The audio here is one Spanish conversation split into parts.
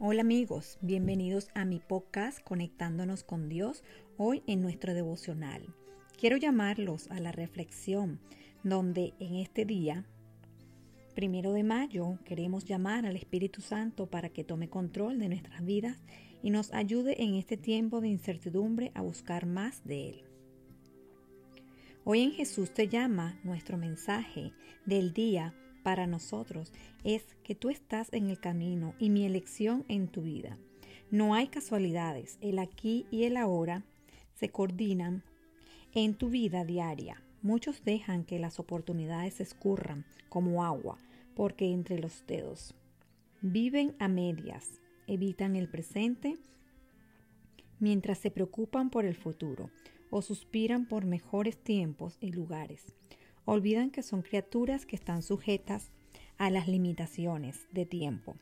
Hola amigos, bienvenidos a mi podcast Conectándonos con Dios hoy en nuestro devocional. Quiero llamarlos a la reflexión donde en este día, primero de mayo, queremos llamar al Espíritu Santo para que tome control de nuestras vidas y nos ayude en este tiempo de incertidumbre a buscar más de Él. Hoy en Jesús te llama nuestro mensaje del día para nosotros es que tú estás en el camino y mi elección en tu vida. No hay casualidades, el aquí y el ahora se coordinan en tu vida diaria. Muchos dejan que las oportunidades escurran como agua porque entre los dedos. Viven a medias, evitan el presente mientras se preocupan por el futuro o suspiran por mejores tiempos y lugares olvidan que son criaturas que están sujetas a las limitaciones de tiempo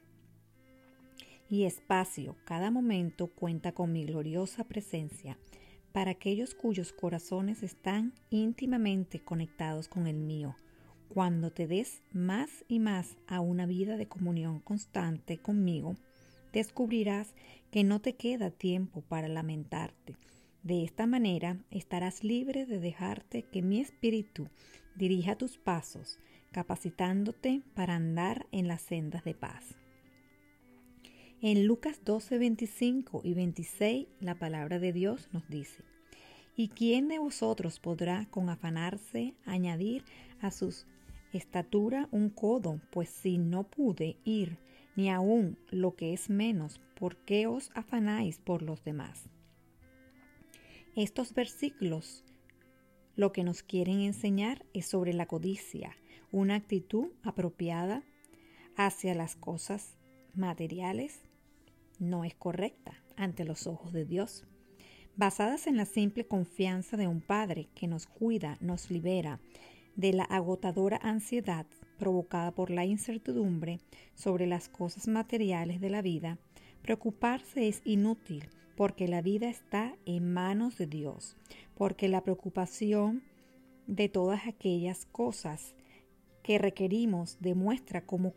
y espacio. Cada momento cuenta con mi gloriosa presencia para aquellos cuyos corazones están íntimamente conectados con el mío. Cuando te des más y más a una vida de comunión constante conmigo, descubrirás que no te queda tiempo para lamentarte. De esta manera estarás libre de dejarte que mi espíritu dirija tus pasos, capacitándote para andar en las sendas de paz. En Lucas 12, 25 y 26 la palabra de Dios nos dice, ¿Y quién de vosotros podrá con afanarse añadir a su estatura un codo? Pues si no pude ir ni aun lo que es menos, ¿por qué os afanáis por los demás? Estos versículos lo que nos quieren enseñar es sobre la codicia, una actitud apropiada hacia las cosas materiales no es correcta ante los ojos de Dios. Basadas en la simple confianza de un Padre que nos cuida, nos libera de la agotadora ansiedad provocada por la incertidumbre sobre las cosas materiales de la vida, preocuparse es inútil porque la vida está en manos de Dios, porque la preocupación de todas aquellas cosas que requerimos demuestra cómo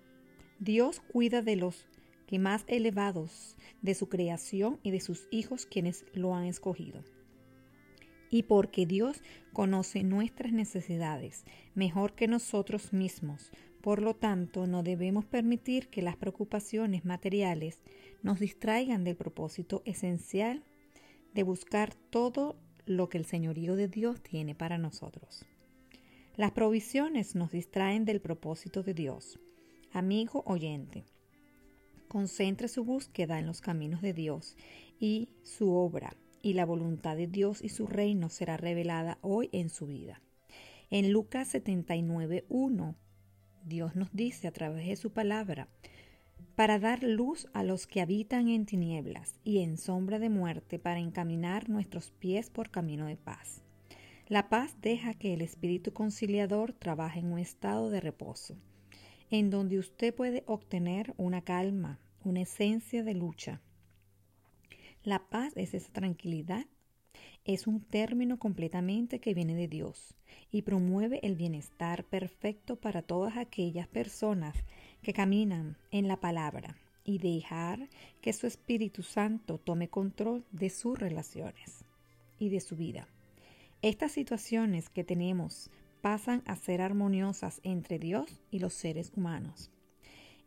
Dios cuida de los que más elevados de su creación y de sus hijos quienes lo han escogido. Y porque Dios conoce nuestras necesidades mejor que nosotros mismos, por lo tanto no debemos permitir que las preocupaciones materiales nos distraigan del propósito esencial de buscar todo lo que el señorío de Dios tiene para nosotros. Las provisiones nos distraen del propósito de Dios. Amigo oyente, concentre su búsqueda en los caminos de Dios y su obra, y la voluntad de Dios y su reino será revelada hoy en su vida. En Lucas 79.1, Dios nos dice a través de su palabra, para dar luz a los que habitan en tinieblas y en sombra de muerte, para encaminar nuestros pies por camino de paz. La paz deja que el Espíritu Conciliador trabaje en un estado de reposo, en donde usted puede obtener una calma, una esencia de lucha. La paz es esa tranquilidad, es un término completamente que viene de Dios y promueve el bienestar perfecto para todas aquellas personas que caminan en la palabra y dejar que su Espíritu Santo tome control de sus relaciones y de su vida. Estas situaciones que tenemos pasan a ser armoniosas entre Dios y los seres humanos,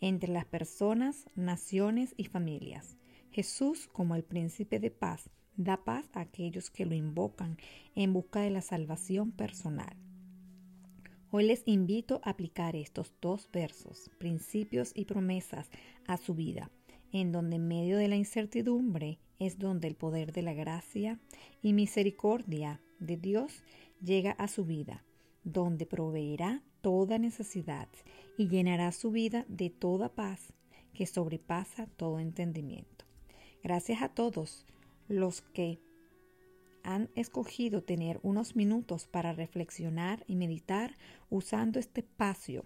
entre las personas, naciones y familias. Jesús, como el príncipe de paz, da paz a aquellos que lo invocan en busca de la salvación personal. Hoy les invito a aplicar estos dos versos, principios y promesas, a su vida, en donde en medio de la incertidumbre es donde el poder de la gracia y misericordia de Dios llega a su vida, donde proveerá toda necesidad y llenará su vida de toda paz que sobrepasa todo entendimiento. Gracias a todos los que han escogido tener unos minutos para reflexionar y meditar usando este espacio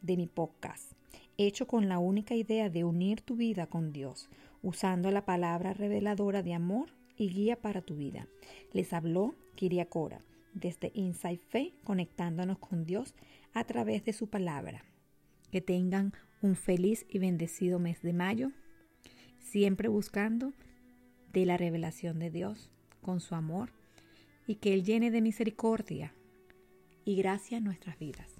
de mi podcast, hecho con la única idea de unir tu vida con Dios, usando la palabra reveladora de amor y guía para tu vida. Les habló Kiria Cora desde Inside Fe, conectándonos con Dios a través de su palabra. Que tengan un feliz y bendecido mes de mayo siempre buscando de la revelación de Dios con su amor y que Él llene de misericordia y gracia nuestras vidas.